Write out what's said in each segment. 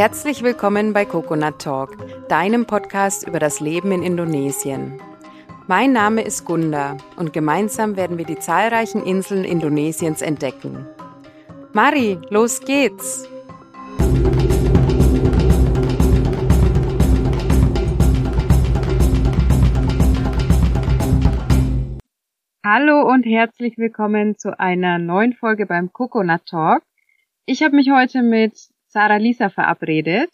Herzlich willkommen bei Coconut Talk, deinem Podcast über das Leben in Indonesien. Mein Name ist Gunda und gemeinsam werden wir die zahlreichen Inseln Indonesiens entdecken. Mari, los geht's! Hallo und herzlich willkommen zu einer neuen Folge beim Coconut Talk. Ich habe mich heute mit Sarah Lisa verabredet.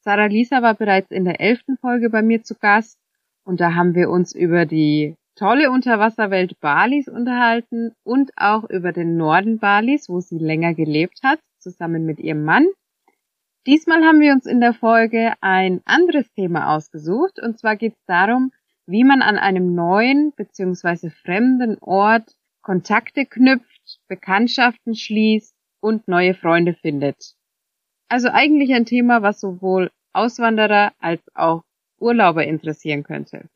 Sarah Lisa war bereits in der elften Folge bei mir zu Gast und da haben wir uns über die tolle Unterwasserwelt Balis unterhalten und auch über den Norden Balis, wo sie länger gelebt hat, zusammen mit ihrem Mann. Diesmal haben wir uns in der Folge ein anderes Thema ausgesucht und zwar geht es darum, wie man an einem neuen bzw. fremden Ort Kontakte knüpft, Bekanntschaften schließt und neue Freunde findet. Also eigentlich ein Thema, was sowohl Auswanderer als auch Urlauber interessieren könnte.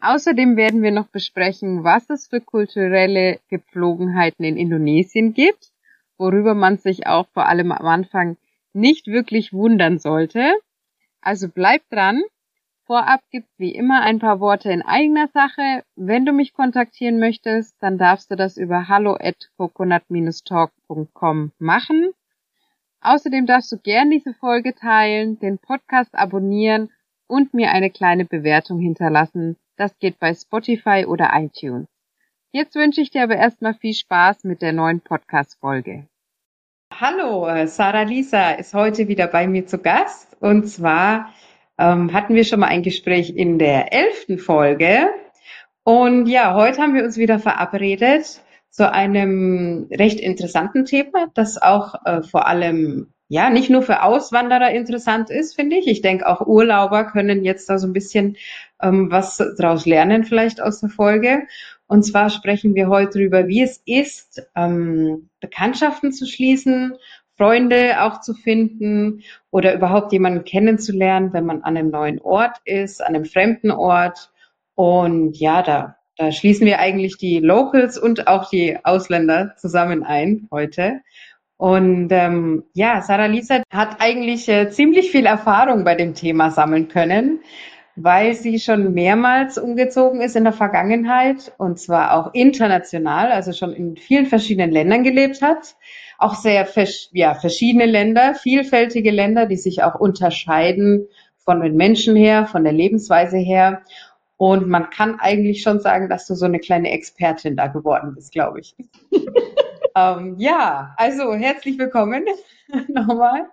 Außerdem werden wir noch besprechen, was es für kulturelle Gepflogenheiten in Indonesien gibt, worüber man sich auch vor allem am Anfang nicht wirklich wundern sollte. Also bleib dran. Vorab gibt's wie immer ein paar Worte in eigener Sache. Wenn du mich kontaktieren möchtest, dann darfst du das über hallo at coconut-talk.com machen. Außerdem darfst du gern diese Folge teilen, den Podcast abonnieren und mir eine kleine Bewertung hinterlassen. Das geht bei Spotify oder iTunes. Jetzt wünsche ich dir aber erstmal viel Spaß mit der neuen Podcast-Folge. Hallo, äh, Sarah Lisa ist heute wieder bei mir zu Gast. Und zwar ähm, hatten wir schon mal ein Gespräch in der elften Folge. Und ja, heute haben wir uns wieder verabredet zu einem recht interessanten Thema, das auch äh, vor allem ja nicht nur für Auswanderer interessant ist, finde ich. Ich denke auch Urlauber können jetzt da so ein bisschen ähm, was daraus lernen, vielleicht aus der Folge. Und zwar sprechen wir heute darüber, wie es ist, ähm, Bekanntschaften zu schließen, Freunde auch zu finden oder überhaupt jemanden kennenzulernen, wenn man an einem neuen Ort ist, an einem fremden Ort. Und ja, da da schließen wir eigentlich die Locals und auch die Ausländer zusammen ein heute. Und ähm, ja, Sarah Lisa hat eigentlich äh, ziemlich viel Erfahrung bei dem Thema sammeln können, weil sie schon mehrmals umgezogen ist in der Vergangenheit und zwar auch international, also schon in vielen verschiedenen Ländern gelebt hat. Auch sehr ja, verschiedene Länder, vielfältige Länder, die sich auch unterscheiden von den Menschen her, von der Lebensweise her. Und man kann eigentlich schon sagen, dass du so eine kleine Expertin da geworden bist, glaube ich. ähm, ja, also herzlich willkommen nochmal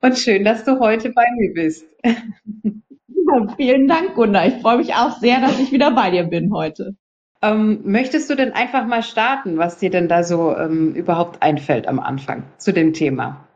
und schön, dass du heute bei mir bist. vielen Dank, Gunnar. Ich freue mich auch sehr, dass ich wieder bei dir bin heute. Ähm, möchtest du denn einfach mal starten, was dir denn da so ähm, überhaupt einfällt am Anfang zu dem Thema?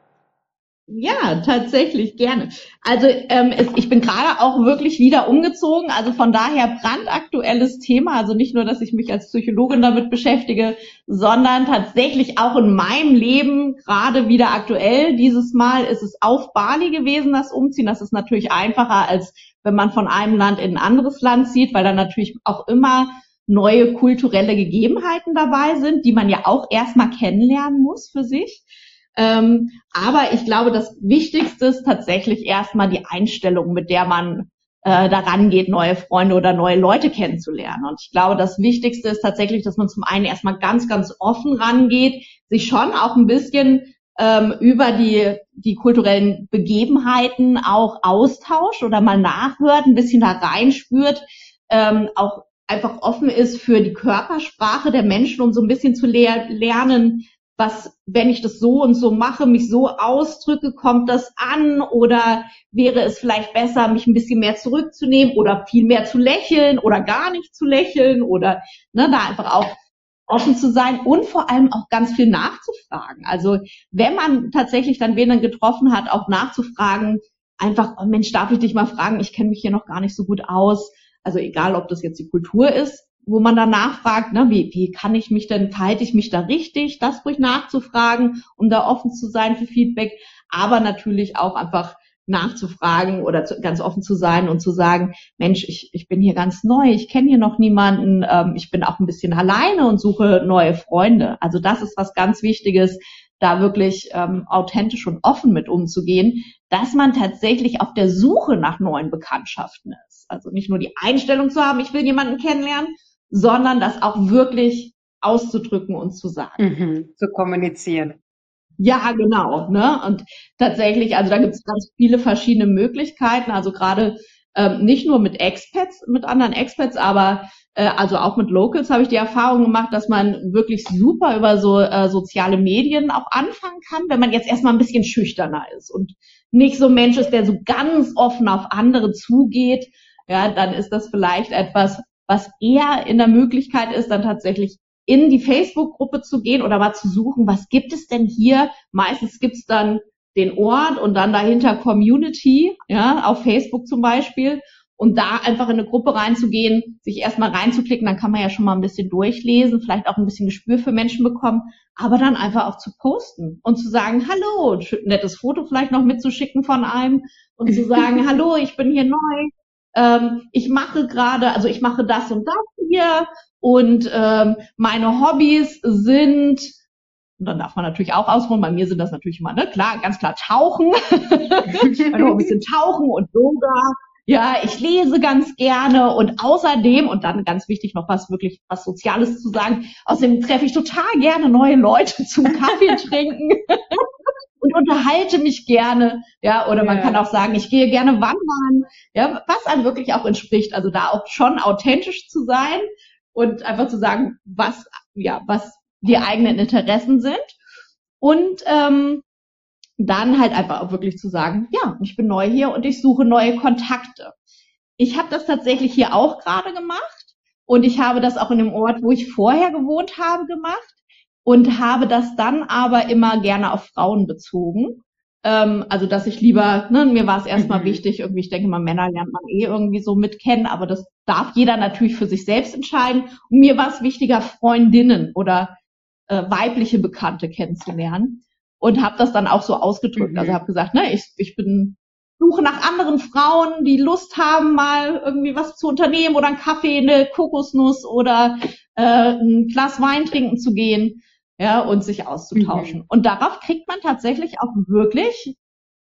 Ja, tatsächlich gerne. Also ähm, es, ich bin gerade auch wirklich wieder umgezogen, also von daher brandaktuelles Thema. Also nicht nur, dass ich mich als Psychologin damit beschäftige, sondern tatsächlich auch in meinem Leben gerade wieder aktuell. Dieses Mal ist es auf Bali gewesen, das Umziehen. Das ist natürlich einfacher, als wenn man von einem Land in ein anderes Land zieht, weil dann natürlich auch immer neue kulturelle Gegebenheiten dabei sind, die man ja auch erstmal kennenlernen muss für sich. Ähm, aber ich glaube, das Wichtigste ist tatsächlich erstmal die Einstellung, mit der man äh, daran geht, neue Freunde oder neue Leute kennenzulernen. Und ich glaube, das Wichtigste ist tatsächlich, dass man zum einen erstmal ganz, ganz offen rangeht, sich schon auch ein bisschen ähm, über die, die kulturellen Begebenheiten auch austauscht oder mal nachhört, ein bisschen da reinspürt, ähm, auch einfach offen ist für die Körpersprache der Menschen, um so ein bisschen zu le lernen, was, wenn ich das so und so mache, mich so ausdrücke, kommt das an oder wäre es vielleicht besser, mich ein bisschen mehr zurückzunehmen oder viel mehr zu lächeln oder gar nicht zu lächeln oder ne, da einfach auch offen zu sein und vor allem auch ganz viel nachzufragen. Also wenn man tatsächlich dann wen dann getroffen hat, auch nachzufragen, einfach, oh Mensch, darf ich dich mal fragen, ich kenne mich hier noch gar nicht so gut aus. Also egal, ob das jetzt die Kultur ist, wo man dann nachfragt, ne, wie, wie kann ich mich denn, verhalte ich mich da richtig, das ruhig nachzufragen, um da offen zu sein für Feedback, aber natürlich auch einfach nachzufragen oder zu, ganz offen zu sein und zu sagen, Mensch, ich, ich bin hier ganz neu, ich kenne hier noch niemanden, ähm, ich bin auch ein bisschen alleine und suche neue Freunde. Also das ist was ganz Wichtiges, da wirklich ähm, authentisch und offen mit umzugehen, dass man tatsächlich auf der Suche nach neuen Bekanntschaften ist. Also nicht nur die Einstellung zu haben, ich will jemanden kennenlernen, sondern das auch wirklich auszudrücken und zu sagen. Mhm, zu kommunizieren. Ja, genau. Ne? Und tatsächlich, also da gibt es ganz viele verschiedene Möglichkeiten. Also gerade ähm, nicht nur mit Expats, mit anderen Expats, aber äh, also auch mit Locals habe ich die Erfahrung gemacht, dass man wirklich super über so äh, soziale Medien auch anfangen kann, wenn man jetzt erstmal ein bisschen schüchterner ist und nicht so ein Mensch ist, der so ganz offen auf andere zugeht. Ja, dann ist das vielleicht etwas, was eher in der Möglichkeit ist, dann tatsächlich in die Facebook-Gruppe zu gehen oder mal zu suchen, was gibt es denn hier? Meistens gibt es dann den Ort und dann dahinter Community, ja, auf Facebook zum Beispiel. Und da einfach in eine Gruppe reinzugehen, sich erstmal reinzuklicken, dann kann man ja schon mal ein bisschen durchlesen, vielleicht auch ein bisschen Gespür für Menschen bekommen, aber dann einfach auch zu posten und zu sagen, hallo, ein nettes Foto vielleicht noch mitzuschicken von einem und zu sagen, hallo, ich bin hier neu, ähm, ich mache gerade, also ich mache das und das hier und ähm, meine Hobbys sind und dann darf man natürlich auch ausholen. Bei mir sind das natürlich immer, ne, klar, ganz klar Tauchen. Meine Hobbys sind Tauchen und Yoga. Ja, ich lese ganz gerne und außerdem, und dann ganz wichtig noch was wirklich was Soziales zu sagen, außerdem treffe ich total gerne neue Leute zum Kaffee trinken und unterhalte mich gerne. Ja, oder man kann auch sagen, ich gehe gerne wandern. Ja, was einem wirklich auch entspricht. Also da auch schon authentisch zu sein und einfach zu sagen, was, ja, was die eigenen Interessen sind. Und ähm, dann halt einfach auch wirklich zu sagen, ja, ich bin neu hier und ich suche neue Kontakte. Ich habe das tatsächlich hier auch gerade gemacht und ich habe das auch in dem Ort, wo ich vorher gewohnt habe, gemacht und habe das dann aber immer gerne auf Frauen bezogen. Ähm, also dass ich lieber, ne, mir war es erstmal mhm. wichtig, irgendwie, ich denke mal, Männer lernt man eh irgendwie so mitkennen, aber das darf jeder natürlich für sich selbst entscheiden. Und mir war es wichtiger, Freundinnen oder äh, weibliche Bekannte kennenzulernen und habe das dann auch so ausgedrückt. Mhm. Also habe gesagt, ne, ich, ich bin suche nach anderen Frauen, die Lust haben, mal irgendwie was zu unternehmen oder einen Kaffee, eine Kokosnuss oder äh, ein Glas Wein trinken zu gehen, ja, und sich auszutauschen. Mhm. Und darauf kriegt man tatsächlich auch wirklich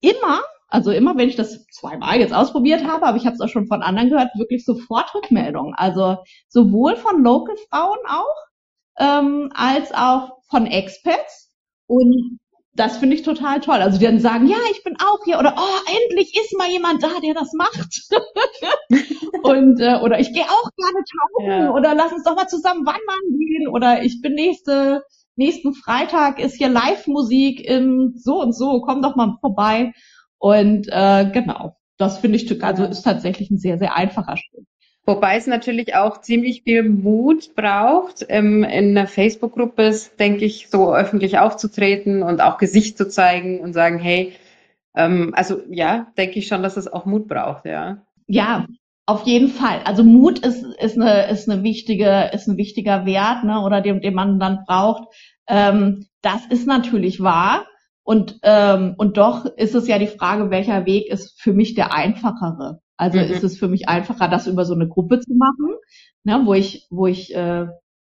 immer, also immer, wenn ich das zweimal jetzt ausprobiert habe, aber ich habe es auch schon von anderen gehört, wirklich sofort Rückmeldungen. Also sowohl von Local Frauen auch, ähm, als auch von Expats. Und das finde ich total toll. Also die dann sagen, ja, ich bin auch hier oder oh, endlich ist mal jemand da, der das macht. und äh, oder ich gehe auch gerne tauchen ja. oder lass uns doch mal zusammen wandern gehen oder ich bin nächste nächsten Freitag ist hier Live-Musik im so und so, komm doch mal vorbei. Und äh, genau, das finde ich also ist tatsächlich ein sehr sehr einfacher Schritt. Wobei es natürlich auch ziemlich viel Mut braucht, ähm, in einer Facebook-Gruppe, denke ich, so öffentlich aufzutreten und auch Gesicht zu zeigen und sagen, hey, ähm, also ja, denke ich schon, dass es auch Mut braucht, ja. Ja, auf jeden Fall. Also Mut ist, ist, eine, ist, eine wichtige, ist ein wichtiger Wert, ne, oder den, den man dann braucht. Ähm, das ist natürlich wahr. Und, ähm, und doch ist es ja die Frage, welcher Weg ist für mich der einfachere. Also mhm. ist es für mich einfacher, das über so eine Gruppe zu machen, ne, wo ich, wo ich äh,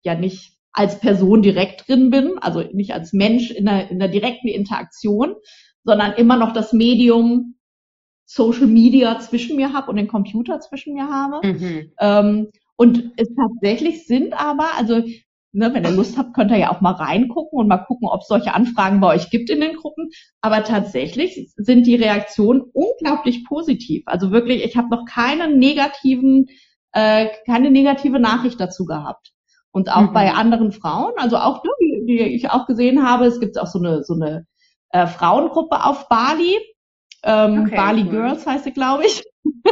ja nicht als Person direkt drin bin, also nicht als Mensch in der, in der direkten Interaktion, sondern immer noch das Medium Social Media zwischen mir habe und den Computer zwischen mir habe. Mhm. Ähm, und es tatsächlich sind aber, also Ne, wenn ihr Lust habt, könnt ihr ja auch mal reingucken und mal gucken, ob es solche Anfragen bei euch gibt in den Gruppen. Aber tatsächlich sind die Reaktionen unglaublich positiv. Also wirklich, ich habe noch keinen negativen, äh, keine negative Nachricht dazu gehabt. Und auch mhm. bei anderen Frauen, also auch die, die ich auch gesehen habe, es gibt auch so eine so eine äh, Frauengruppe auf Bali, ähm, okay, Bali cool. Girls heißt sie, glaube ich.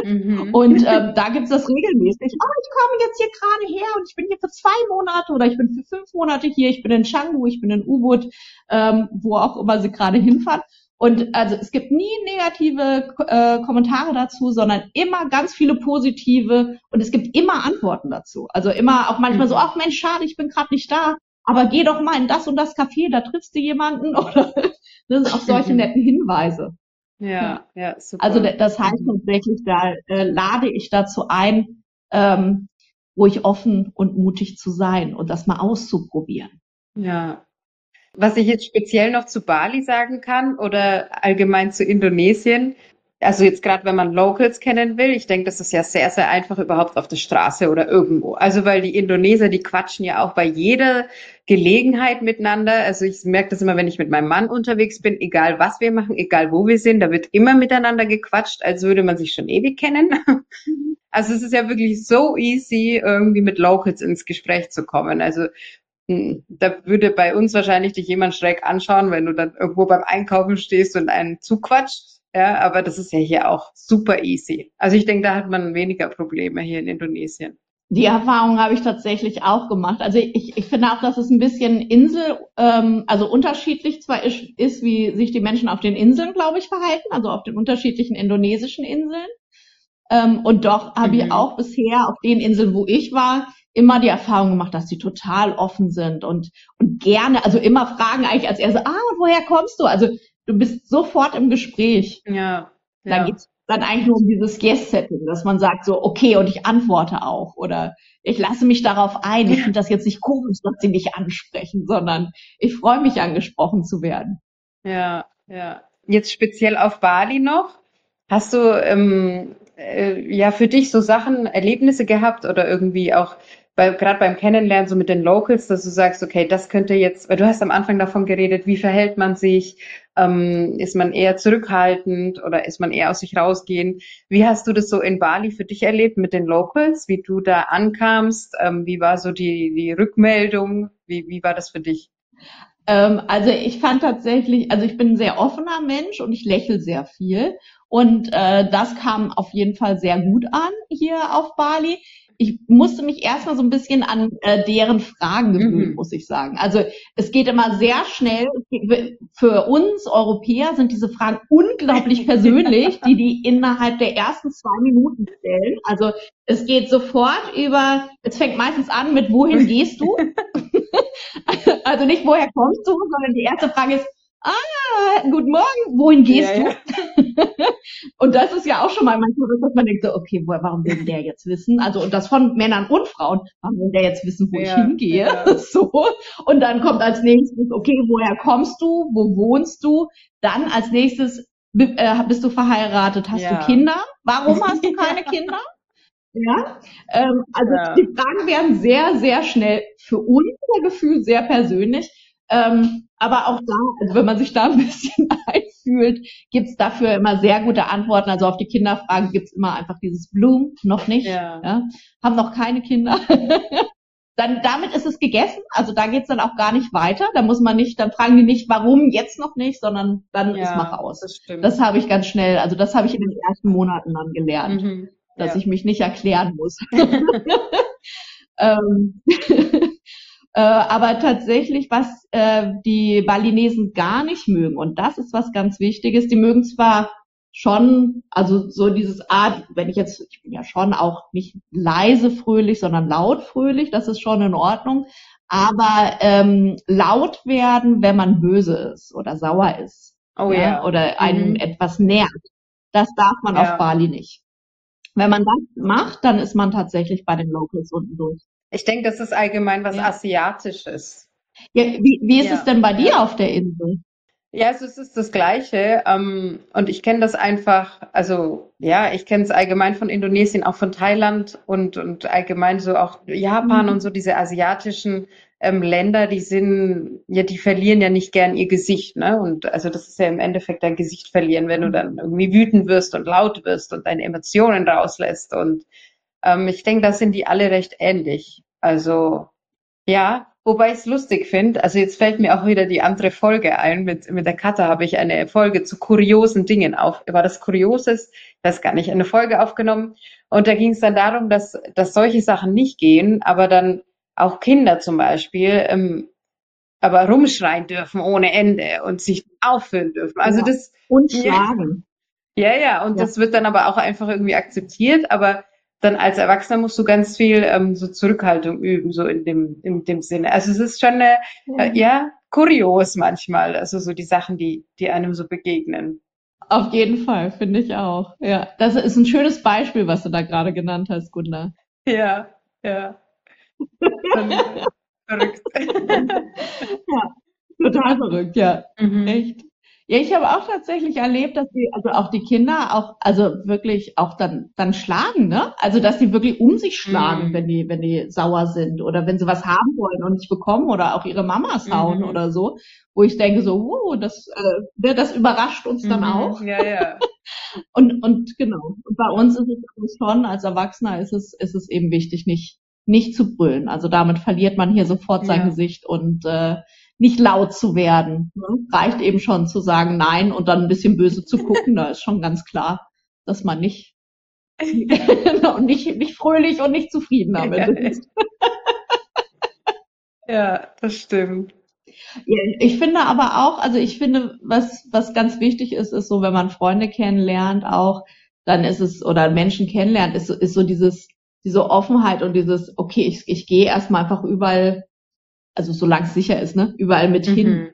Mhm. Und ähm, da gibt's das regelmäßig. Oh, ich komme jetzt hier gerade her und ich bin hier für zwei Monate oder ich bin für fünf Monate hier, ich bin in Canggu, ich bin in Ubud, ähm, wo auch immer sie gerade hinfahren. Und also es gibt nie negative äh, Kommentare dazu, sondern immer ganz viele positive und es gibt immer Antworten dazu. Also immer auch manchmal mhm. so, ach Mensch, schade, ich bin gerade nicht da, aber geh doch mal in das und das Café, da triffst du jemanden oder das sind auch solche mhm. netten Hinweise. Ja, ja, super. Also das heißt tatsächlich, da äh, lade ich dazu ein, ähm, ruhig offen und mutig zu sein und das mal auszuprobieren. Ja. Was ich jetzt speziell noch zu Bali sagen kann oder allgemein zu Indonesien, also jetzt gerade wenn man Locals kennen will, ich denke, das ist ja sehr, sehr einfach überhaupt auf der Straße oder irgendwo. Also weil die Indoneser, die quatschen ja auch bei jeder Gelegenheit miteinander. Also ich merke das immer, wenn ich mit meinem Mann unterwegs bin, egal was wir machen, egal wo wir sind, da wird immer miteinander gequatscht, als würde man sich schon ewig kennen. Also es ist ja wirklich so easy, irgendwie mit Locals ins Gespräch zu kommen. Also hm, da würde bei uns wahrscheinlich dich jemand schräg anschauen, wenn du dann irgendwo beim Einkaufen stehst und einen zuquatscht. Ja, aber das ist ja hier auch super easy. Also ich denke, da hat man weniger Probleme hier in Indonesien. Die Erfahrung habe ich tatsächlich auch gemacht. Also ich, ich finde auch, dass es ein bisschen Insel, ähm, also unterschiedlich zwar ist, ist, wie sich die Menschen auf den Inseln, glaube ich, verhalten, also auf den unterschiedlichen indonesischen Inseln. Ähm, und doch habe mhm. ich auch bisher auf den Inseln, wo ich war, immer die Erfahrung gemacht, dass sie total offen sind und, und gerne, also immer fragen eigentlich als erste, ah, und woher kommst du? Also du bist sofort im Gespräch. Ja. Da ja. geht's dann eigentlich nur um dieses Guest-Setting, dass man sagt so, okay, und ich antworte auch oder ich lasse mich darauf ein. Ich finde das jetzt nicht komisch, dass sie mich ansprechen, sondern ich freue mich, angesprochen zu werden. Ja, ja. Jetzt speziell auf Bali noch. Hast du ähm, äh, ja für dich so Sachen, Erlebnisse gehabt oder irgendwie auch bei, gerade beim Kennenlernen so mit den Locals, dass du sagst, okay, das könnte jetzt, weil du hast am Anfang davon geredet, wie verhält man sich, ähm, ist man eher zurückhaltend oder ist man eher aus sich rausgehen? Wie hast du das so in Bali für dich erlebt mit den Locals, wie du da ankamst? Ähm, wie war so die, die Rückmeldung? Wie, wie war das für dich? Ähm, also ich fand tatsächlich, also ich bin ein sehr offener Mensch und ich lächle sehr viel. Und äh, das kam auf jeden Fall sehr gut an hier auf Bali ich musste mich erstmal so ein bisschen an äh, deren Fragen gewöhnen, mhm. muss ich sagen. Also es geht immer sehr schnell. Für uns Europäer sind diese Fragen unglaublich persönlich, die die innerhalb der ersten zwei Minuten stellen. Also es geht sofort über, es fängt meistens an mit, wohin gehst du? also nicht, woher kommst du, sondern die erste Frage ist, ah, guten Morgen, wohin gehst ja, du? Ja. und das ist ja auch schon mal manchmal so, dass man denkt so, okay, warum will der jetzt wissen? Also, und das von Männern und Frauen, warum will der jetzt wissen, wo ja, ich hingehe? So. Und dann kommt als nächstes, okay, woher kommst du? Wo wohnst du? Dann als nächstes, äh, bist du verheiratet? Hast du Kinder? Warum hast du keine Kinder? Ja, ähm, also die Fragen werden sehr, sehr schnell für unser Gefühl sehr persönlich. Ähm, aber auch da, also wenn man sich da ein bisschen einfühlt, gibt's dafür immer sehr gute Antworten. Also auf die Kinderfragen gibt's immer einfach dieses Bloom, noch nicht, ja. ja haben noch keine Kinder. dann damit ist es gegessen. Also da geht's dann auch gar nicht weiter. Da muss man nicht, dann fragen die nicht, warum jetzt noch nicht, sondern dann ja, ist mach aus. Das, stimmt. das habe ich ganz schnell, also das habe ich in den ersten Monaten dann gelernt, mhm, dass ja. ich mich nicht erklären muss. ähm, äh, aber tatsächlich, was äh, die Balinesen gar nicht mögen, und das ist was ganz Wichtiges, die mögen zwar schon, also so dieses Art, wenn ich jetzt, ich bin ja schon auch nicht leise fröhlich, sondern laut fröhlich, das ist schon in Ordnung, aber ähm, laut werden, wenn man böse ist oder sauer ist. Oh ja. ja. Oder einem mhm. etwas nährt. Das darf man ja. auf Bali nicht. Wenn man das macht, dann ist man tatsächlich bei den Locals unten durch. Ich denke, das ist allgemein was ja. Asiatisches. Ja, wie, wie ist ja. es denn bei dir auf der Insel? Ja, es ist das Gleiche. Ähm, und ich kenne das einfach, also ja, ich kenne es allgemein von Indonesien, auch von Thailand und, und allgemein so auch Japan mhm. und so diese asiatischen ähm, Länder, die sind, ja, die verlieren ja nicht gern ihr Gesicht, ne? Und also das ist ja im Endeffekt dein Gesicht verlieren, wenn du dann irgendwie wütend wirst und laut wirst und deine Emotionen rauslässt. Und ähm, ich denke, da sind die alle recht ähnlich. Also ja, wobei ich es lustig finde, also jetzt fällt mir auch wieder die andere Folge ein. Mit, mit der Katha habe ich eine Folge zu kuriosen Dingen auf. War das Kurioses? Ich weiß gar nicht, eine Folge aufgenommen. Und da ging es dann darum, dass, dass solche Sachen nicht gehen, aber dann auch Kinder zum Beispiel ähm, aber rumschreien dürfen ohne Ende und sich aufführen dürfen. Also ja. das und schlagen. Ja, ja, und ja. das wird dann aber auch einfach irgendwie akzeptiert, aber dann als Erwachsener musst du ganz viel ähm, so Zurückhaltung üben, so in dem, in dem Sinne. Also es ist schon eine, äh, ja, kurios manchmal, also so die Sachen, die, die einem so begegnen. Auf jeden Fall, finde ich auch. Ja, das ist ein schönes Beispiel, was du da gerade genannt hast, Gunda. Ja, ja. Verrückt. ja. Total verrückt, ja. Mhm. Echt. Ja, ich habe auch tatsächlich erlebt, dass die, also auch die Kinder auch, also wirklich auch dann, dann schlagen, ne? Also, dass die wirklich um sich schlagen, mhm. wenn die, wenn die sauer sind oder wenn sie was haben wollen und nicht bekommen oder auch ihre Mamas hauen mhm. oder so, wo ich denke so, uh, das, äh, das überrascht uns dann mhm. auch. Ja, ja. und, und genau. Und bei uns ist es schon, als Erwachsener ist es, ist es eben wichtig, nicht, nicht zu brüllen. Also damit verliert man hier sofort sein ja. Gesicht und äh, nicht laut zu werden. Ne? Reicht eben schon zu sagen Nein und dann ein bisschen böse zu gucken. da ist schon ganz klar, dass man nicht, nicht, nicht fröhlich und nicht zufrieden damit ist. ja, das stimmt. Ich finde aber auch, also ich finde, was, was ganz wichtig ist, ist so, wenn man Freunde kennenlernt auch, dann ist es, oder Menschen kennenlernt, ist, ist so dieses, diese Offenheit und dieses, okay, ich, ich gehe erstmal einfach überall also solange es sicher ist, ne, überall mit mhm. hin,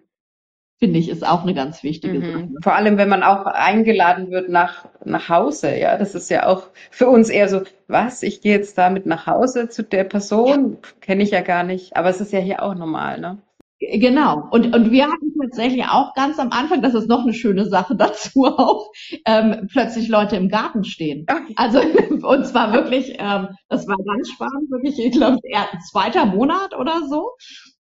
finde ich, ist auch eine ganz wichtige mhm. Sache. Vor allem, wenn man auch eingeladen wird nach, nach Hause, ja, das ist ja auch für uns eher so, was, ich gehe jetzt damit nach Hause zu der Person, kenne ich ja gar nicht, aber es ist ja hier auch normal, ne? Genau. Und, und wir hatten tatsächlich auch ganz am Anfang, das ist noch eine schöne Sache dazu auch, ähm, plötzlich Leute im Garten stehen. Also, und zwar wirklich, ähm, das war ganz spannend, wirklich, ich glaube, eher ein zweiter Monat oder so.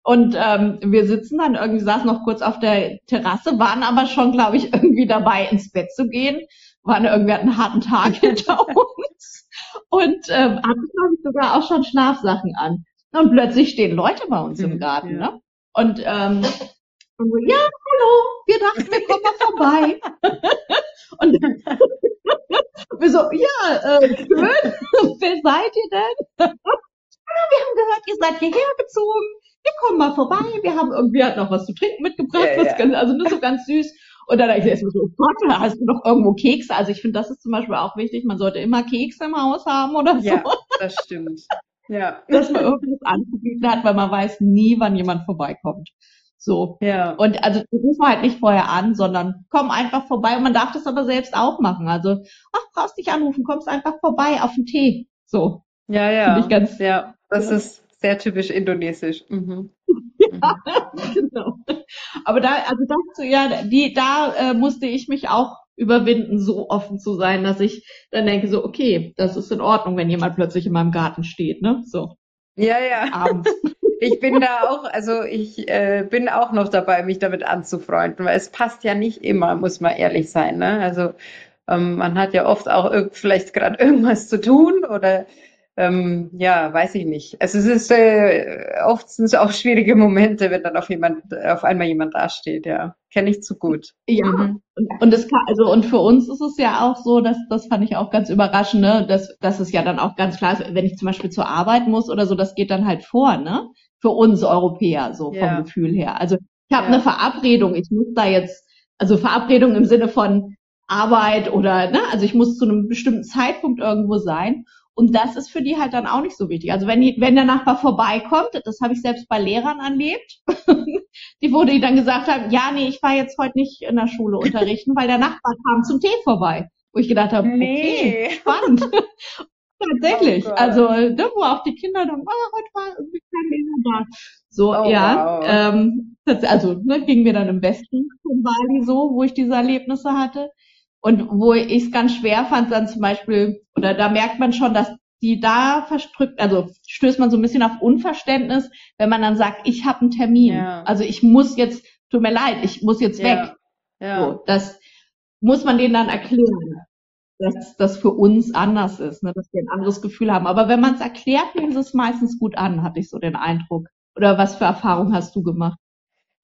Und ähm, wir sitzen dann irgendwie, saßen noch kurz auf der Terrasse, waren aber schon, glaube ich, irgendwie dabei, ins Bett zu gehen. Waren irgendwie hatten einen harten Tag hinter uns. Und ähm, hatten, glaube ich, sogar auch schon Schlafsachen an. Und plötzlich stehen Leute bei uns im mhm, Garten, ja. ne? Und, ähm, und so, ja, hallo, wir dachten, wir kommen mal vorbei. und wir so, ja, äh, schön, wer seid ihr denn? ja, wir haben gehört, ihr seid hierher gezogen wir kommen mal vorbei, wir haben irgendwie halt noch was zu trinken mitgebracht, ja, was ja. also nur so ganz süß. Und dann dachte ich erstmal so, oh Gott, hast du noch irgendwo Kekse? Also ich finde, das ist zum Beispiel auch wichtig, man sollte immer Kekse im Haus haben oder so. Ja, das stimmt. Ja. Dass man irgendwas anzubieten hat, weil man weiß nie, wann jemand vorbeikommt. So. Ja. Und also rufst halt nicht vorher an, sondern komm einfach vorbei. Und man darf das aber selbst auch machen. Also, ach, brauchst dich anrufen, kommst einfach vorbei auf den Tee. So. Ja, ja. Finde ich ganz. Ja, das ja. ist sehr typisch indonesisch. Mhm. ja, genau. Aber da, also dazu, ja, die, da äh, musste ich mich auch überwinden, so offen zu sein, dass ich dann denke so, okay, das ist in Ordnung, wenn jemand plötzlich in meinem Garten steht, ne? So. Ja, ja. Abends. Ich bin da auch, also ich äh, bin auch noch dabei, mich damit anzufreunden, weil es passt ja nicht immer, muss man ehrlich sein. Ne? Also ähm, man hat ja oft auch vielleicht gerade irgendwas zu tun oder ähm, ja, weiß ich nicht. Also es ist äh, oft sind es auch schwierige Momente, wenn dann auf jemand, auf einmal jemand dasteht, ja. Kenne ich zu gut. Ja. Mhm. Und, das kann, also und für uns ist es ja auch so, dass das fand ich auch ganz überraschend, ne, dass, dass es ja dann auch ganz klar ist, wenn ich zum Beispiel zur Arbeit muss oder so, das geht dann halt vor, ne? Für uns Europäer, so vom ja. Gefühl her. Also ich habe ja. eine Verabredung, ich muss da jetzt, also Verabredung im Sinne von Arbeit oder, ne, also ich muss zu einem bestimmten Zeitpunkt irgendwo sein. Und das ist für die halt dann auch nicht so wichtig. Also wenn, die, wenn der Nachbar vorbeikommt, das habe ich selbst bei Lehrern erlebt, die wurde die dann gesagt haben, ja, nee, ich war jetzt heute nicht in der Schule unterrichten, weil der Nachbar kam zum Tee vorbei. Wo ich gedacht habe, nee. okay, spannend. Tatsächlich. Oh also, ne, wo auch die Kinder dann, oh, heute war irgendwie kein Lehrer da. So, oh, ja. Wow. Ähm, also, ne, ging mir dann im Westen von Bali so, wo ich diese Erlebnisse hatte. Und wo ich es ganz schwer fand, dann zum Beispiel, oder da merkt man schon, dass die da verstrückt, also stößt man so ein bisschen auf Unverständnis, wenn man dann sagt, ich habe einen Termin. Ja. Also ich muss jetzt, tut mir leid, ich muss jetzt ja. weg. Ja. So, das muss man denen dann erklären, dass das für uns anders ist, ne, dass wir ein anderes Gefühl haben. Aber wenn man es erklärt, nehmen sie es meistens gut an, hatte ich so den Eindruck. Oder was für Erfahrungen hast du gemacht?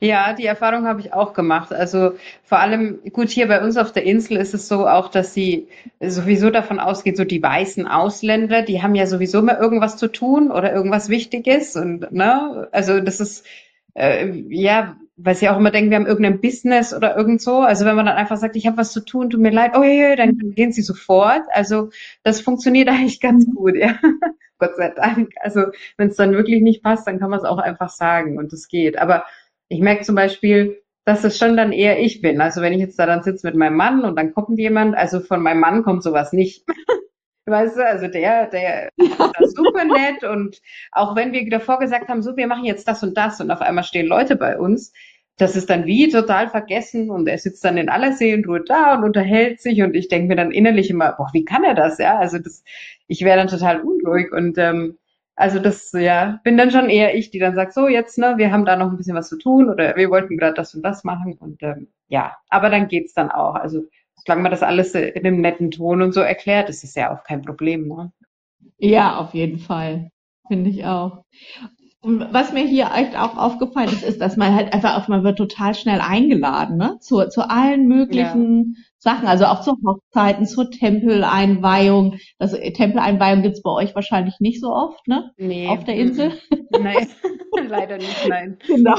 Ja, die Erfahrung habe ich auch gemacht. Also vor allem, gut, hier bei uns auf der Insel ist es so auch, dass sie sowieso davon ausgeht, so die weißen Ausländer, die haben ja sowieso immer irgendwas zu tun oder irgendwas Wichtiges. Und ne, also das ist äh, ja, weil sie auch immer denken, wir haben irgendein Business oder irgend so. Also wenn man dann einfach sagt, ich habe was zu tun, tut mir leid, oh ja, ja, dann gehen sie sofort. Also das funktioniert eigentlich ganz gut, ja. Gott sei Dank. Also wenn es dann wirklich nicht passt, dann kann man es auch einfach sagen und es geht. Aber ich merke zum Beispiel, dass es schon dann eher ich bin. Also wenn ich jetzt da dann sitze mit meinem Mann und dann kommt jemand, also von meinem Mann kommt sowas nicht. Weißt du, also der, der ist super nett und auch wenn wir davor gesagt haben, so, wir machen jetzt das und das und auf einmal stehen Leute bei uns, das ist dann wie total vergessen und er sitzt dann in aller Seelenruhe da und unterhält sich und ich denke mir dann innerlich immer, boah, wie kann er das, ja? Also das, ich wäre dann total unruhig und ähm, also das, ja, bin dann schon eher ich, die dann sagt, so jetzt, ne, wir haben da noch ein bisschen was zu tun oder wir wollten gerade das und das machen und ähm, ja, aber dann geht's dann auch. Also solange man das alles in einem netten Ton und so erklärt, ist es ja auch kein Problem, ne? Ja, auf jeden Fall. Finde ich auch. Was mir hier echt auch aufgefallen ist, ist, dass man halt einfach auf, man wird total schnell eingeladen, ne? Zu, zu allen möglichen ja. Sachen, also auch zu Hochzeiten, zur Tempeleinweihung. Das Tempeleinweihung gibt's bei euch wahrscheinlich nicht so oft, ne? Nee. Auf der Insel. Nein, leider nicht, nein. Genau.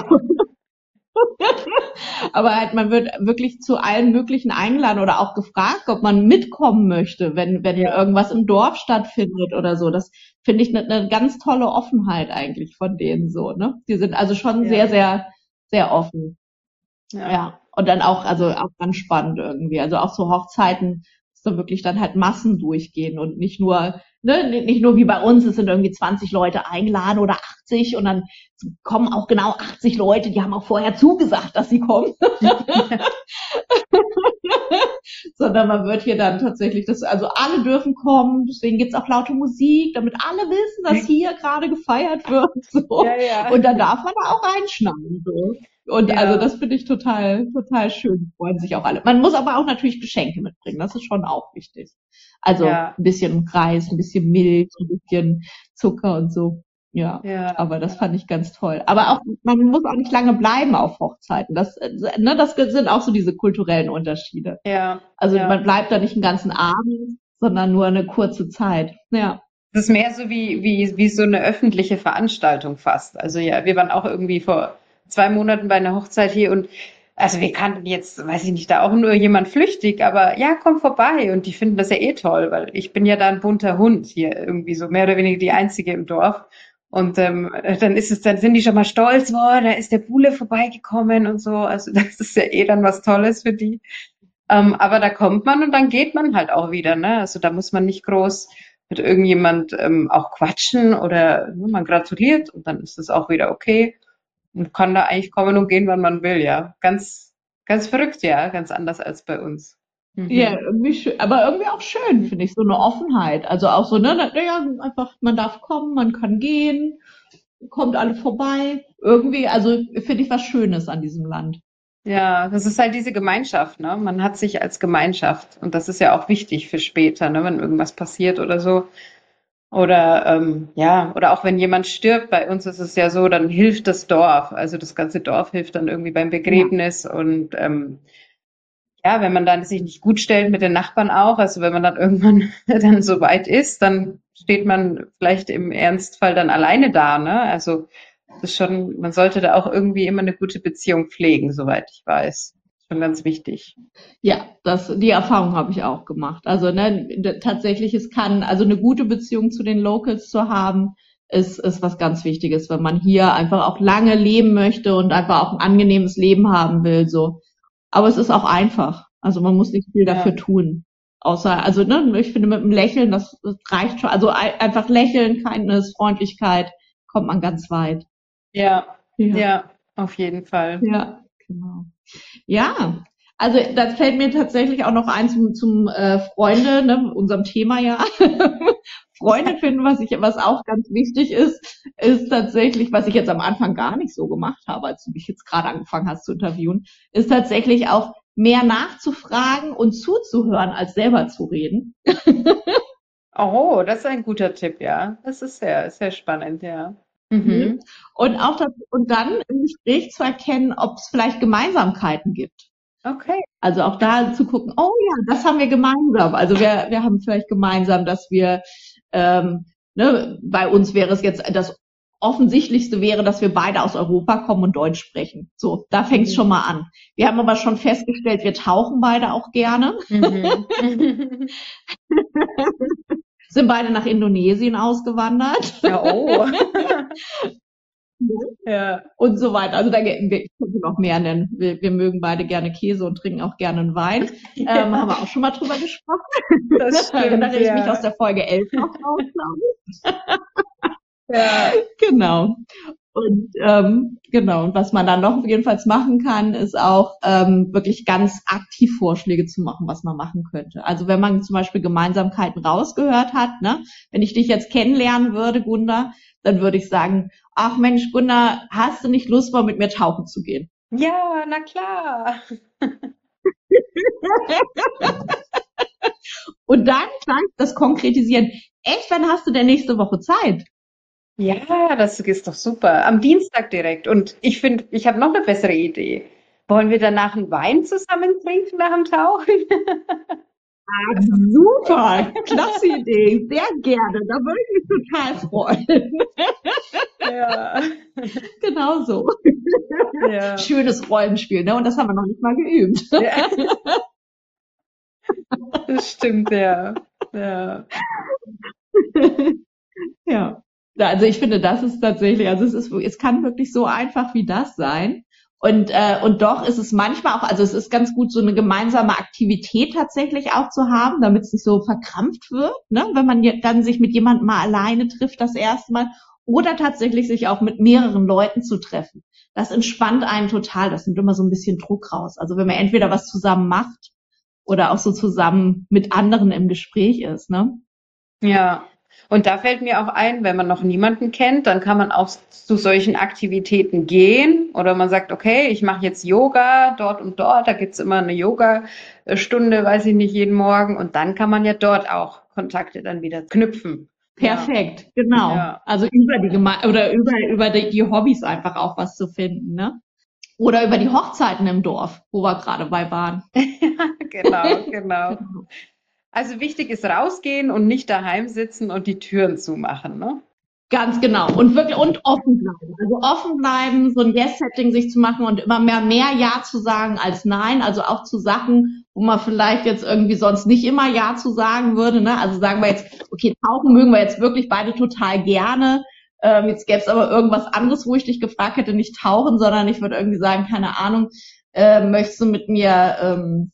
Aber halt, man wird wirklich zu allen möglichen eingeladen oder auch gefragt, ob man mitkommen möchte, wenn, wenn ja. irgendwas im Dorf stattfindet oder so. Das finde ich eine ne ganz tolle Offenheit eigentlich von denen so, ne? Die sind also schon ja. sehr, sehr, sehr offen. Ja. ja. Und dann auch, also auch ganz spannend irgendwie. Also auch so Hochzeiten, so wirklich dann halt Massen durchgehen und nicht nur ne, nicht nur wie bei uns, es sind irgendwie 20 Leute eingeladen oder 80 und dann kommen auch genau 80 Leute, die haben auch vorher zugesagt, dass sie kommen. Sondern man wird hier dann tatsächlich, das, also alle dürfen kommen, deswegen gibt's auch laute Musik, damit alle wissen, dass hier gerade gefeiert wird. So. Ja, ja. Und dann darf man da auch reinschneiden. So. Und ja. also das finde ich total, total schön. Freuen sich auch alle. Man muss aber auch natürlich Geschenke mitbringen. Das ist schon auch wichtig. Also ja. ein bisschen Reis, ein bisschen Milch, ein bisschen Zucker und so. Ja, ja, aber das fand ich ganz toll. Aber auch, man muss auch nicht lange bleiben auf Hochzeiten. Das, ne, das sind auch so diese kulturellen Unterschiede. Ja. Also ja. man bleibt da nicht den ganzen Abend, sondern nur eine kurze Zeit. Ja. Das ist mehr so wie, wie, wie so eine öffentliche Veranstaltung fast. Also ja, wir waren auch irgendwie vor zwei Monaten bei einer Hochzeit hier und also wir kannten jetzt, weiß ich nicht, da auch nur jemand flüchtig, aber ja, komm vorbei. Und die finden das ja eh toll, weil ich bin ja da ein bunter Hund hier irgendwie so mehr oder weniger die einzige im Dorf. Und ähm, dann ist es, dann sind die schon mal stolz, boah, da ist der Bule vorbeigekommen und so. Also das ist ja eh dann was Tolles für die. Ähm, aber da kommt man und dann geht man halt auch wieder, ne? Also da muss man nicht groß mit irgendjemand ähm, auch quatschen oder ne, man gratuliert und dann ist es auch wieder okay und kann da eigentlich kommen und gehen, wann man will, ja. Ganz, ganz verrückt, ja, ganz anders als bei uns. Mhm. Ja, irgendwie schön, aber irgendwie auch schön, finde ich, so eine Offenheit. Also auch so, ne, naja, einfach, man darf kommen, man kann gehen, kommt alle vorbei. Irgendwie, also finde ich was Schönes an diesem Land. Ja, das ist halt diese Gemeinschaft, ne? Man hat sich als Gemeinschaft und das ist ja auch wichtig für später, ne? Wenn irgendwas passiert oder so, oder ähm, ja, oder auch wenn jemand stirbt, bei uns ist es ja so, dann hilft das Dorf. Also das ganze Dorf hilft dann irgendwie beim Begräbnis ja. und ähm, ja, wenn man dann sich nicht gut stellt mit den Nachbarn auch, also wenn man dann irgendwann dann so weit ist, dann steht man vielleicht im Ernstfall dann alleine da, ne? Also das ist schon, man sollte da auch irgendwie immer eine gute Beziehung pflegen, soweit ich weiß schon ganz wichtig. Ja, das, die Erfahrung habe ich auch gemacht. Also ne, tatsächlich, es kann, also eine gute Beziehung zu den Locals zu haben, ist, ist was ganz Wichtiges, wenn man hier einfach auch lange leben möchte und einfach auch ein angenehmes Leben haben will. So. Aber es ist auch einfach. Also man muss nicht viel dafür ja. tun. Außer, also ne, ich finde mit dem Lächeln, das, das reicht schon. Also einfach lächeln, Kindness, Freundlichkeit, kommt man ganz weit. Ja, ja, ja auf jeden Fall. Ja, genau. Ja, also das fällt mir tatsächlich auch noch ein zum, zum äh, Freunde, ne, unserem Thema ja. Freunde finden, was ich, was auch ganz wichtig ist, ist tatsächlich, was ich jetzt am Anfang gar nicht so gemacht habe, als du mich jetzt gerade angefangen hast zu interviewen, ist tatsächlich auch mehr nachzufragen und zuzuhören, als selber zu reden. oh, das ist ein guter Tipp, ja. Das ist sehr, sehr spannend, ja. Mhm. mhm. Und auch das, und dann im Gespräch zu erkennen, ob es vielleicht Gemeinsamkeiten gibt. Okay. Also auch da zu gucken, oh ja, das haben wir gemeinsam. Also wir, wir haben vielleicht gemeinsam, dass wir, ähm, ne, bei uns wäre es jetzt das offensichtlichste wäre, dass wir beide aus Europa kommen und Deutsch sprechen. So, da fängt es mhm. schon mal an. Wir haben aber schon festgestellt, wir tauchen beide auch gerne. Mhm. sind beide nach Indonesien ausgewandert. Ja, oh. ja. Und so weiter. Also da ich könnte noch mehr nennen. Wir, wir, mögen beide gerne Käse und trinken auch gerne einen Wein. Ja. Ähm, haben wir auch schon mal drüber gesprochen. Das stimmt, Da ja. ich mich aus der Folge 11 noch raus. Ja. Genau. Und ähm, genau, und was man dann noch jedenfalls machen kann, ist auch ähm, wirklich ganz aktiv Vorschläge zu machen, was man machen könnte. Also wenn man zum Beispiel Gemeinsamkeiten rausgehört hat, ne, wenn ich dich jetzt kennenlernen würde, Gunda, dann würde ich sagen, ach Mensch, Gunda, hast du nicht Lust, mal mit mir tauchen zu gehen? Ja, na klar. und dann kann ich das konkretisieren. Echt, wann hast du denn nächste Woche Zeit? Ja, das ist doch super. Am Dienstag direkt. Und ich finde, ich habe noch eine bessere Idee. Wollen wir danach einen Wein zusammen trinken nach dem Tauchen? Ah, super, klasse Idee, sehr gerne. Da würde ich mich total freuen. Ja. Genau so. Ja. Schönes Rollenspiel, ne? Und das haben wir noch nicht mal geübt. Ja. Das stimmt, ja. Ja. Ja. Also ich finde, das ist tatsächlich, also es ist, es kann wirklich so einfach wie das sein. Und, äh, und doch ist es manchmal auch, also es ist ganz gut, so eine gemeinsame Aktivität tatsächlich auch zu haben, damit es nicht so verkrampft wird, ne? wenn man dann sich mit jemandem mal alleine trifft das erste Mal oder tatsächlich sich auch mit mehreren Leuten zu treffen. Das entspannt einen total, das nimmt immer so ein bisschen Druck raus. Also wenn man entweder was zusammen macht oder auch so zusammen mit anderen im Gespräch ist. Ne? Ja, und da fällt mir auch ein, wenn man noch niemanden kennt, dann kann man auch zu solchen Aktivitäten gehen oder man sagt, okay, ich mache jetzt Yoga dort und dort, da gibt's immer eine Yoga-Stunde, weiß ich nicht, jeden Morgen und dann kann man ja dort auch Kontakte dann wieder knüpfen. Perfekt, ja. genau. Ja. Also über die Geme oder über, über die, die Hobbys einfach auch was zu finden, ne? Oder über die Hochzeiten im Dorf, wo wir gerade bei waren. genau, genau. Also wichtig ist rausgehen und nicht daheim sitzen und die Türen zumachen, ne? Ganz genau. Und wirklich, und offen bleiben. Also offen bleiben, so ein Yes-Setting sich zu machen und immer mehr, mehr Ja zu sagen als Nein. Also auch zu Sachen, wo man vielleicht jetzt irgendwie sonst nicht immer Ja zu sagen würde, ne? Also sagen wir jetzt, okay, tauchen mögen wir jetzt wirklich beide total gerne. Ähm, jetzt gäbe es aber irgendwas anderes, wo ich dich gefragt hätte, nicht tauchen, sondern ich würde irgendwie sagen, keine Ahnung, äh, möchtest du mit mir ähm,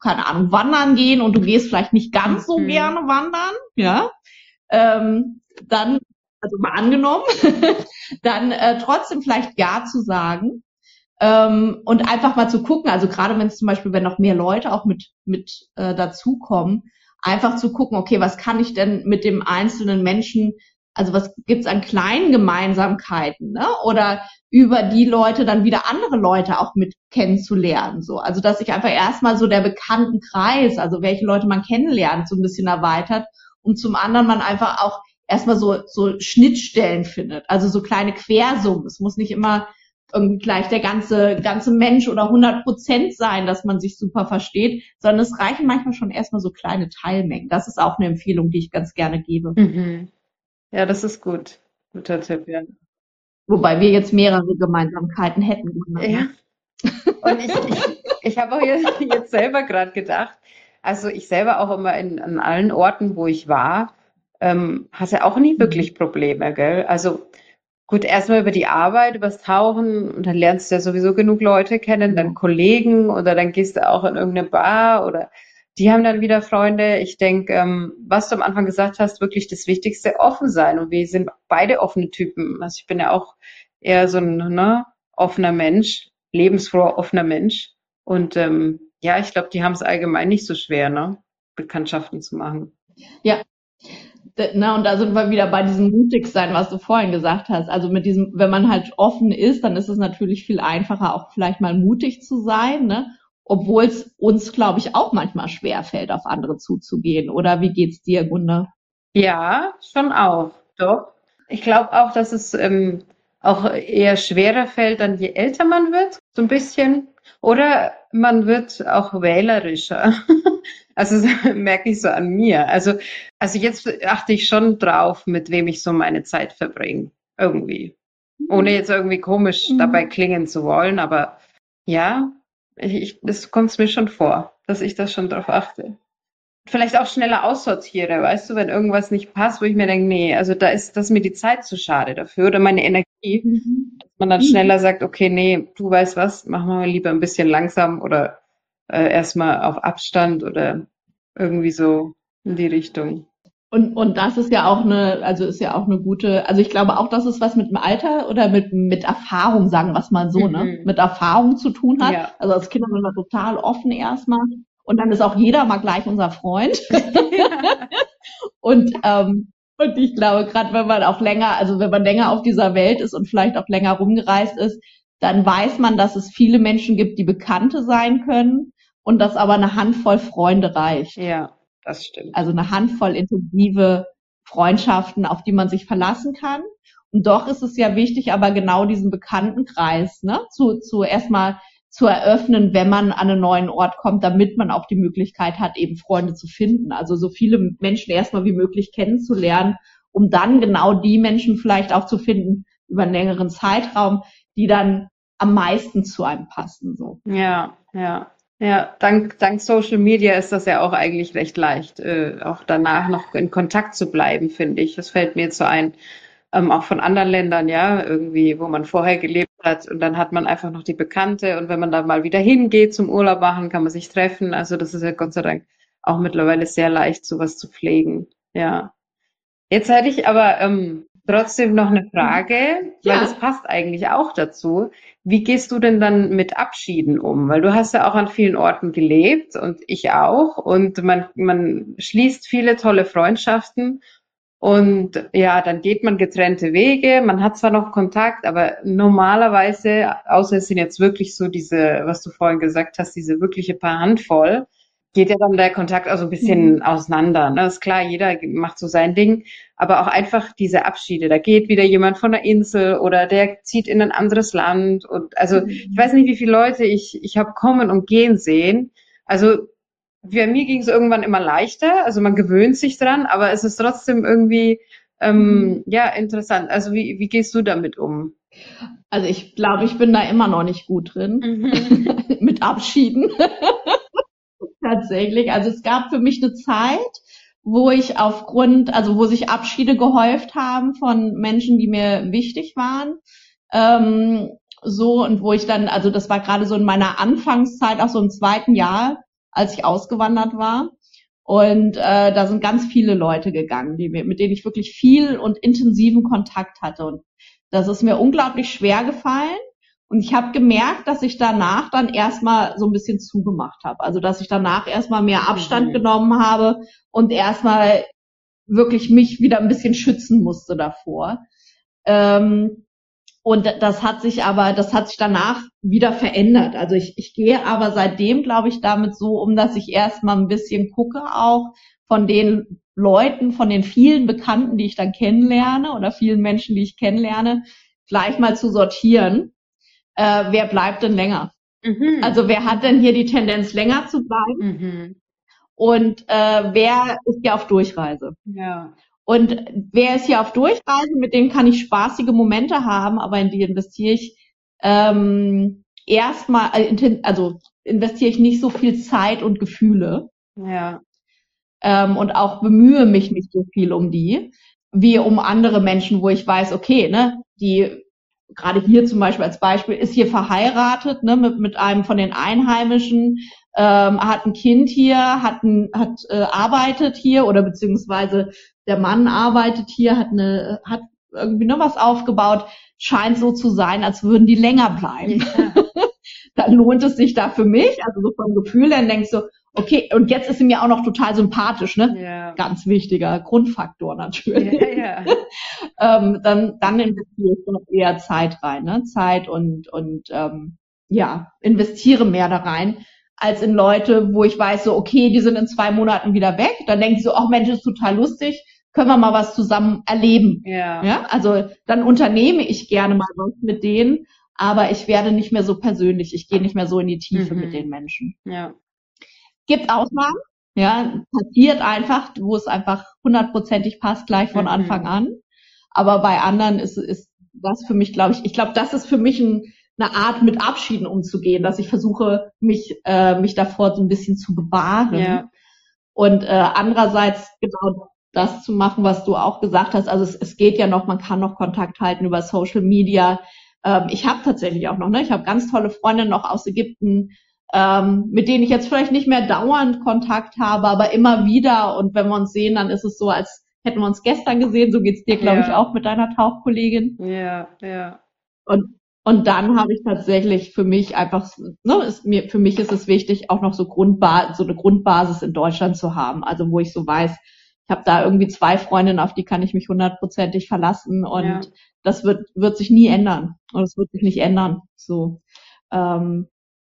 keine Ahnung, wandern gehen und du gehst vielleicht nicht ganz so mhm. gerne wandern, ja, ähm, dann, also mal angenommen, dann äh, trotzdem vielleicht Ja zu sagen ähm, und einfach mal zu gucken, also gerade wenn es zum Beispiel, wenn noch mehr Leute auch mit, mit äh, dazukommen, einfach zu gucken, okay, was kann ich denn mit dem einzelnen Menschen also was gibt's an kleinen Gemeinsamkeiten, ne? Oder über die Leute dann wieder andere Leute auch mit kennenzulernen, so. Also dass sich einfach erstmal so der bekannten Kreis, also welche Leute man kennenlernt, so ein bisschen erweitert und zum anderen man einfach auch erstmal so, so Schnittstellen findet, also so kleine Quersummen. Es muss nicht immer irgendwie gleich der ganze, ganze Mensch oder 100 Prozent sein, dass man sich super versteht, sondern es reichen manchmal schon erstmal so kleine Teilmengen. Das ist auch eine Empfehlung, die ich ganz gerne gebe. Mhm. Ja, das ist gut. Guter Tipp, ja. Wobei wir jetzt mehrere Gemeinsamkeiten hätten. Ja. Und ich, ich, ich habe auch jetzt, jetzt selber gerade gedacht, also ich selber auch immer in, an allen Orten, wo ich war, ähm, hatte auch nie mhm. wirklich Probleme, gell? Also gut, erstmal über die Arbeit, übers Tauchen und dann lernst du ja sowieso genug Leute kennen, dann Kollegen oder dann gehst du auch in irgendeine Bar oder die haben dann wieder Freunde. Ich denke, ähm, was du am Anfang gesagt hast, wirklich das Wichtigste, offen sein. Und wir sind beide offene Typen. Also ich bin ja auch eher so ein ne, offener Mensch, lebensfroher, offener Mensch. Und ähm, ja, ich glaube, die haben es allgemein nicht so schwer, ne? Bekanntschaften zu machen. Ja. Na, und da sind wir wieder bei diesem Mutigsein, was du vorhin gesagt hast. Also mit diesem, wenn man halt offen ist, dann ist es natürlich viel einfacher, auch vielleicht mal mutig zu sein, ne? Obwohl es uns, glaube ich, auch manchmal schwer fällt, auf andere zuzugehen. Oder wie geht's dir, Gunda? Ja, schon auch. Doch. Ich glaube auch, dass es ähm, auch eher schwerer fällt, dann je älter man wird, so ein bisschen. Oder man wird auch wählerischer. also merke ich so an mir. Also, also jetzt achte ich schon drauf, mit wem ich so meine Zeit verbringe. Irgendwie. Ohne jetzt irgendwie komisch mhm. dabei klingen zu wollen, aber ja, ich, das kommt mir schon vor, dass ich das schon drauf achte. Vielleicht auch schneller aussortiere, weißt du, wenn irgendwas nicht passt, wo ich mir denke, nee, also da ist das mir die Zeit zu schade dafür oder meine Energie, mhm. dass man dann schneller sagt, okay, nee, du weißt was, machen wir lieber ein bisschen langsam oder äh, erstmal auf Abstand oder irgendwie so in die Richtung. Und, und das ist ja auch eine, also ist ja auch eine gute, also ich glaube auch, dass es was mit dem Alter oder mit, mit Erfahrung, sagen wir es mal so, ne, mhm. ne, mit Erfahrung zu tun hat. Ja. Also als Kinder sind wir total offen erstmal. Und dann ist auch jeder mal gleich unser Freund. und, ähm, und ich glaube, gerade wenn man auch länger, also wenn man länger auf dieser Welt ist und vielleicht auch länger rumgereist ist, dann weiß man, dass es viele Menschen gibt, die Bekannte sein können und dass aber eine Handvoll Freunde reicht. Ja, das stimmt. Also eine Handvoll intensive Freundschaften, auf die man sich verlassen kann. Und doch ist es ja wichtig, aber genau diesen Bekanntenkreis ne, zu, zu erstmal zu eröffnen, wenn man an einen neuen Ort kommt, damit man auch die Möglichkeit hat, eben Freunde zu finden. Also so viele Menschen erstmal wie möglich kennenzulernen, um dann genau die Menschen vielleicht auch zu finden über einen längeren Zeitraum, die dann am meisten zu einem passen. So. Ja, ja. Ja, dank, dank Social Media ist das ja auch eigentlich recht leicht, äh, auch danach noch in Kontakt zu bleiben, finde ich. Das fällt mir jetzt so ein ähm, auch von anderen Ländern, ja, irgendwie, wo man vorher gelebt hat und dann hat man einfach noch die Bekannte und wenn man da mal wieder hingeht zum Urlaub machen, kann man sich treffen. Also das ist ja Gott sei Dank auch mittlerweile sehr leicht, sowas zu pflegen. Ja. Jetzt hätte ich aber ähm, trotzdem noch eine Frage, weil ja. das passt eigentlich auch dazu. Wie gehst du denn dann mit Abschieden um? Weil du hast ja auch an vielen Orten gelebt und ich auch und man, man schließt viele tolle Freundschaften und ja, dann geht man getrennte Wege. Man hat zwar noch Kontakt, aber normalerweise, außer es sind jetzt wirklich so diese, was du vorhin gesagt hast, diese wirkliche paar Handvoll, geht ja dann der Kontakt auch so ein bisschen mhm. auseinander. Ne? Ist klar, jeder macht so sein Ding, aber auch einfach diese Abschiede. Da geht wieder jemand von der Insel oder der zieht in ein anderes Land. Und also mhm. ich weiß nicht, wie viele Leute ich, ich habe kommen und gehen sehen. Also für mir ging es irgendwann immer leichter, also man gewöhnt sich dran, aber es ist trotzdem irgendwie ähm, mhm. ja interessant. Also wie, wie gehst du damit um? Also ich glaube, ich bin da immer noch nicht gut drin mhm. mit Abschieden. Tatsächlich. Also es gab für mich eine Zeit, wo ich aufgrund, also wo sich Abschiede gehäuft haben von Menschen, die mir wichtig waren. Ähm, so und wo ich dann, also das war gerade so in meiner Anfangszeit, auch so im zweiten Jahr, als ich ausgewandert war. Und äh, da sind ganz viele Leute gegangen, die mit denen ich wirklich viel und intensiven Kontakt hatte. Und das ist mir unglaublich schwer gefallen. Und ich habe gemerkt, dass ich danach dann erstmal so ein bisschen zugemacht habe. Also dass ich danach erstmal mehr Abstand mhm. genommen habe und erstmal wirklich mich wieder ein bisschen schützen musste davor. Ähm, und das hat sich aber, das hat sich danach wieder verändert. Also ich, ich gehe aber seitdem, glaube ich, damit so um, dass ich erstmal ein bisschen gucke auch von den Leuten, von den vielen Bekannten, die ich dann kennenlerne oder vielen Menschen, die ich kennenlerne, gleich mal zu sortieren. Äh, wer bleibt denn länger? Mhm. Also wer hat denn hier die Tendenz länger zu bleiben? Mhm. Und äh, wer ist ja auf Durchreise? Ja. Und wer ist hier auf Durchreise, mit dem kann ich spaßige Momente haben, aber in die investiere ich ähm, erstmal, äh, also investiere ich nicht so viel Zeit und Gefühle. Ja. Ähm, und auch bemühe mich nicht so viel um die, wie um andere Menschen, wo ich weiß, okay, ne, die gerade hier zum Beispiel als Beispiel ist hier verheiratet, ne, mit, mit einem von den Einheimischen, ähm, hat ein Kind hier, hat, ein, hat äh, arbeitet hier oder beziehungsweise der Mann arbeitet hier, hat eine, hat irgendwie noch was aufgebaut, scheint so zu sein, als würden die länger bleiben. Ja. dann lohnt es sich da für mich, also so vom Gefühl, dann denkst du, okay, und jetzt ist sie mir auch noch total sympathisch, ne? Ja. Ganz wichtiger Grundfaktor natürlich. Ja, ja. ähm, dann, dann investiere ich noch eher Zeit rein, ne? Zeit und, und ähm, ja, investiere mehr da rein, als in Leute, wo ich weiß, so, okay, die sind in zwei Monaten wieder weg. Dann denke ich so, ach Mensch, ist total lustig können wir mal was zusammen erleben. Ja. ja. Also dann unternehme ich gerne mal was mit denen, aber ich werde nicht mehr so persönlich. Ich gehe nicht mehr so in die Tiefe mhm. mit den Menschen. Ja. Gibt Ausnahmen, ja, passiert einfach, wo es einfach hundertprozentig passt gleich von mhm. Anfang an. Aber bei anderen ist, ist das für mich, glaube ich, ich glaube, das ist für mich ein, eine Art, mit Abschieden umzugehen, dass ich versuche, mich, äh, mich davor so ein bisschen zu bewahren. Ja. Und äh, andererseits genau das zu machen, was du auch gesagt hast. Also es, es geht ja noch, man kann noch Kontakt halten über Social Media. Ähm, ich habe tatsächlich auch noch, ne? Ich habe ganz tolle Freunde noch aus Ägypten, ähm, mit denen ich jetzt vielleicht nicht mehr dauernd Kontakt habe, aber immer wieder. Und wenn wir uns sehen, dann ist es so, als hätten wir uns gestern gesehen. So geht's dir, glaube Ja. ich, auch mit deiner Tauchkollegin. Ja, ja. Und, und dann habe ich tatsächlich für mich einfach, ne, ist mir, für mich ist es wichtig, auch noch so Grundba so eine Grundbasis in Deutschland zu haben. Also wo ich so weiß, ich habe da irgendwie zwei Freundinnen, auf die kann ich mich hundertprozentig verlassen und Ja. das wird, wird sich nie ändern. Und es wird sich nicht ändern. So. Ähm,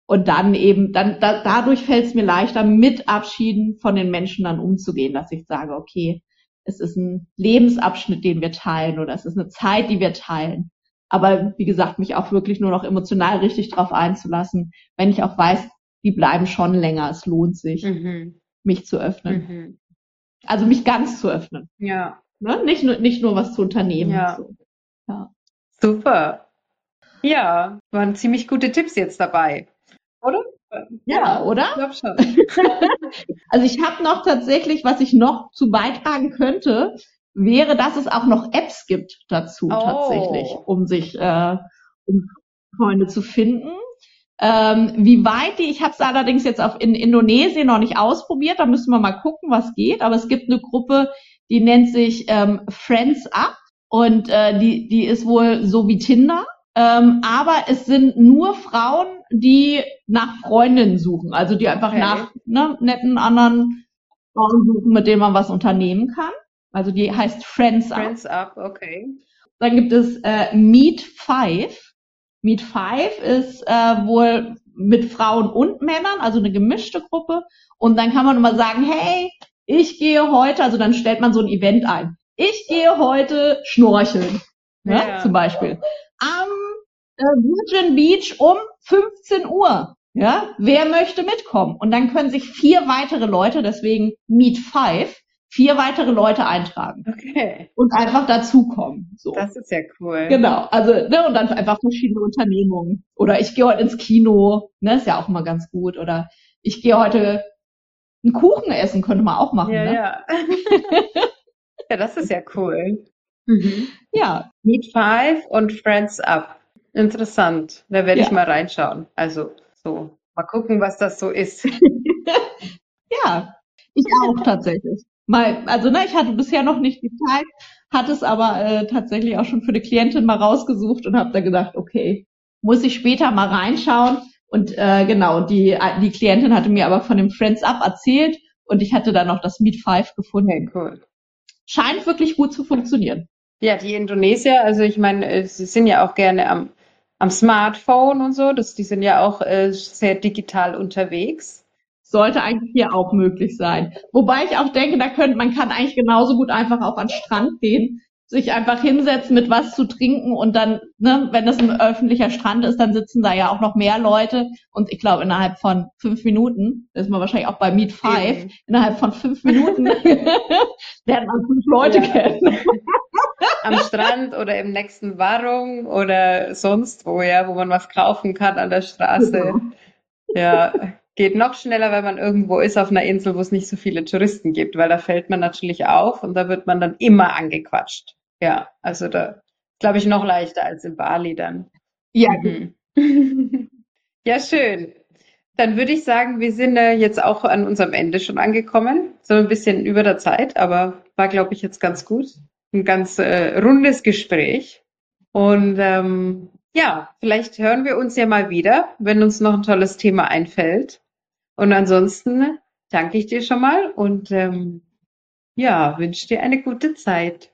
und dann eben, dann da, dadurch fällt es mir leichter, mit Abschieden von den Menschen dann umzugehen, dass ich sage, okay, es ist ein Lebensabschnitt, den wir teilen, oder es ist eine Zeit, die wir teilen. Aber wie gesagt, mich auch wirklich nur noch emotional richtig drauf einzulassen, wenn ich auch weiß, die bleiben schon länger, es lohnt sich, Mhm. mich zu öffnen. Mhm. Also mich ganz zu öffnen. Ja, Ne? Nicht, nur, nicht nur was zu unternehmen. Ja. So. super. Ja, waren ziemlich gute Tipps jetzt dabei. Oder? Ja, oder? Ich glaube schon. Also ich habe noch tatsächlich, was ich noch zu beitragen könnte, wäre, dass es auch noch Apps gibt dazu Oh. tatsächlich, um sich äh, um Freunde zu finden. Ähm, wie weit die, ich habe es allerdings jetzt auf in Indonesien noch nicht ausprobiert, da müssen wir mal gucken, was geht. Aber es gibt eine Gruppe, die nennt sich ähm, Friends Up und äh, die, die ist wohl so wie Tinder. Ähm, aber es sind nur Frauen, die nach Freundinnen suchen, also die einfach Okay. nach ne, netten anderen Frauen suchen, mit denen man was unternehmen kann. Also die heißt Friends Up. Friends up, okay. Dann gibt es äh, Meet Five. Meet Five ist äh, wohl mit Frauen und Männern, also eine gemischte Gruppe. Und dann kann man immer sagen, hey, ich gehe heute, also dann stellt man so ein Event ein. Ich gehe heute schnorcheln, ne, Ja. zum Beispiel. Am äh, Virgin Beach um 15 Uhr. Ja, wer möchte mitkommen? Und dann können sich vier weitere Leute, deswegen Meet Five, vier weitere Leute eintragen Okay. und einfach dazukommen. So. Das ist ja cool. Genau, also, ne, und dann einfach verschiedene Unternehmungen. Oder ich gehe heute ins Kino, ne, ist ja auch immer ganz gut. Oder ich gehe heute einen Kuchen essen, könnte man auch machen, Ja, ne? ja. ja, das ist ja cool. Mhm. Ja, Meet Five und Friends Up. Interessant. Da werde ich Ja. mal reinschauen. Also, so. Mal gucken, was das so ist. ja, ich auch tatsächlich. Mal, also ne, ich hatte bisher noch nicht die Zeit, hatte es aber äh, tatsächlich auch schon für eine Klientin mal rausgesucht und habe da gedacht, okay, muss ich später mal reinschauen. Und äh, genau, die, die Klientin hatte mir aber von dem Friends Up erzählt und ich hatte dann noch das Meet Five gefunden. Okay, cool. Scheint wirklich gut zu funktionieren. Ja, die Indonesier, also ich meine, äh, sie sind ja auch gerne am, am Smartphone und so. Das, die sind ja auch äh, sehr digital unterwegs. Sollte eigentlich hier auch möglich sein. Wobei ich auch denke, da könnte, man kann eigentlich genauso gut einfach auch an den Strand gehen, sich einfach hinsetzen mit was zu trinken und dann, ne, wenn das ein öffentlicher Strand ist, dann sitzen da ja auch noch mehr Leute und ich glaube innerhalb von fünf Minuten, das ist man wahrscheinlich auch bei Meet Five, innerhalb von fünf Minuten lernt man fünf Leute Ja. kennen. Am Strand oder im nächsten Warung oder sonst wo, ja, wo man was kaufen kann an der Straße. Genau. Ja, geht noch schneller, wenn man irgendwo ist auf einer Insel, wo es nicht so viele Touristen gibt, weil da fällt man natürlich auf und da wird man dann immer angequatscht. Ja, also da glaube ich noch leichter als in Bali dann. Ja, Mhm. Ja, schön. Dann würde ich sagen, wir sind äh, jetzt auch an unserem Ende schon angekommen. So ein bisschen über der Zeit, aber war, glaube ich, jetzt ganz gut. Ein ganz äh, rundes Gespräch. Und ähm, ja, vielleicht hören wir uns ja mal wieder, wenn uns noch ein tolles Thema einfällt. Und ansonsten danke ich dir schon mal und ähm, ja, wünsche dir eine gute Zeit.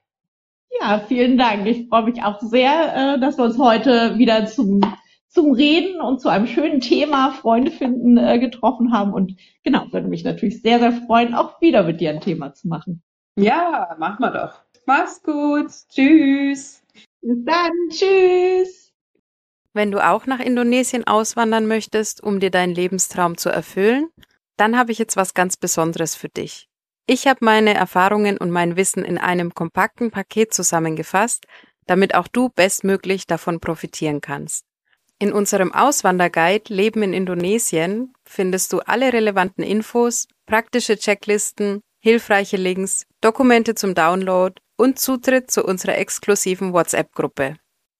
Ja, vielen Dank. Ich freue mich auch sehr, äh, dass wir uns heute wieder zum, zum Reden und zu einem schönen Thema Freunde finden äh, getroffen haben. Und genau, würde mich natürlich sehr, sehr freuen, auch wieder mit dir ein Thema zu machen. Ja, machen wir doch. Mach's gut. Tschüss. Bis dann. Tschüss. Wenn du auch nach Indonesien auswandern möchtest, um dir deinen Lebenstraum zu erfüllen, dann habe ich jetzt was ganz Besonderes für dich. Ich habe meine Erfahrungen und mein Wissen in einem kompakten Paket zusammengefasst, damit auch du bestmöglich davon profitieren kannst. In unserem Auswanderguide Leben in Indonesien findest du alle relevanten Infos, praktische Checklisten, hilfreiche Links, Dokumente zum Download und Zutritt zu unserer exklusiven WhatsApp-Gruppe.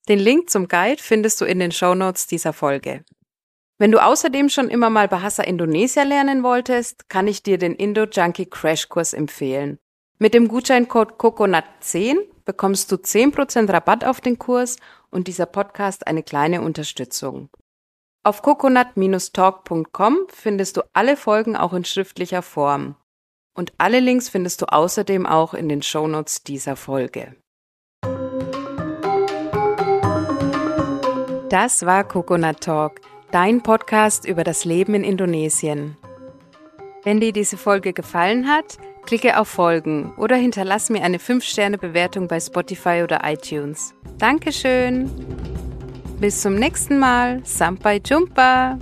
Den Link zum Guide findest du in den Shownotes dieser Folge. Wenn du außerdem schon immer mal Bahasa Indonesia lernen wolltest, kann ich dir den Indo-Junkie Crash Kurs empfehlen. Mit dem Gutscheincode COCONUT10 bekommst du 10% Rabatt auf den Kurs und dieser Podcast eine kleine Unterstützung. Auf coconut-talk.com findest du alle Folgen auch in schriftlicher Form. Und alle Links findest du außerdem auch in den Shownotes dieser Folge. Das war Coconut Talk, dein Podcast über das Leben in Indonesien. Wenn dir diese Folge gefallen hat, klicke auf Folgen oder hinterlass mir eine 5-Sterne-Bewertung bei Spotify oder iTunes. Dankeschön! Bis zum nächsten Mal. Sampai Jumpa!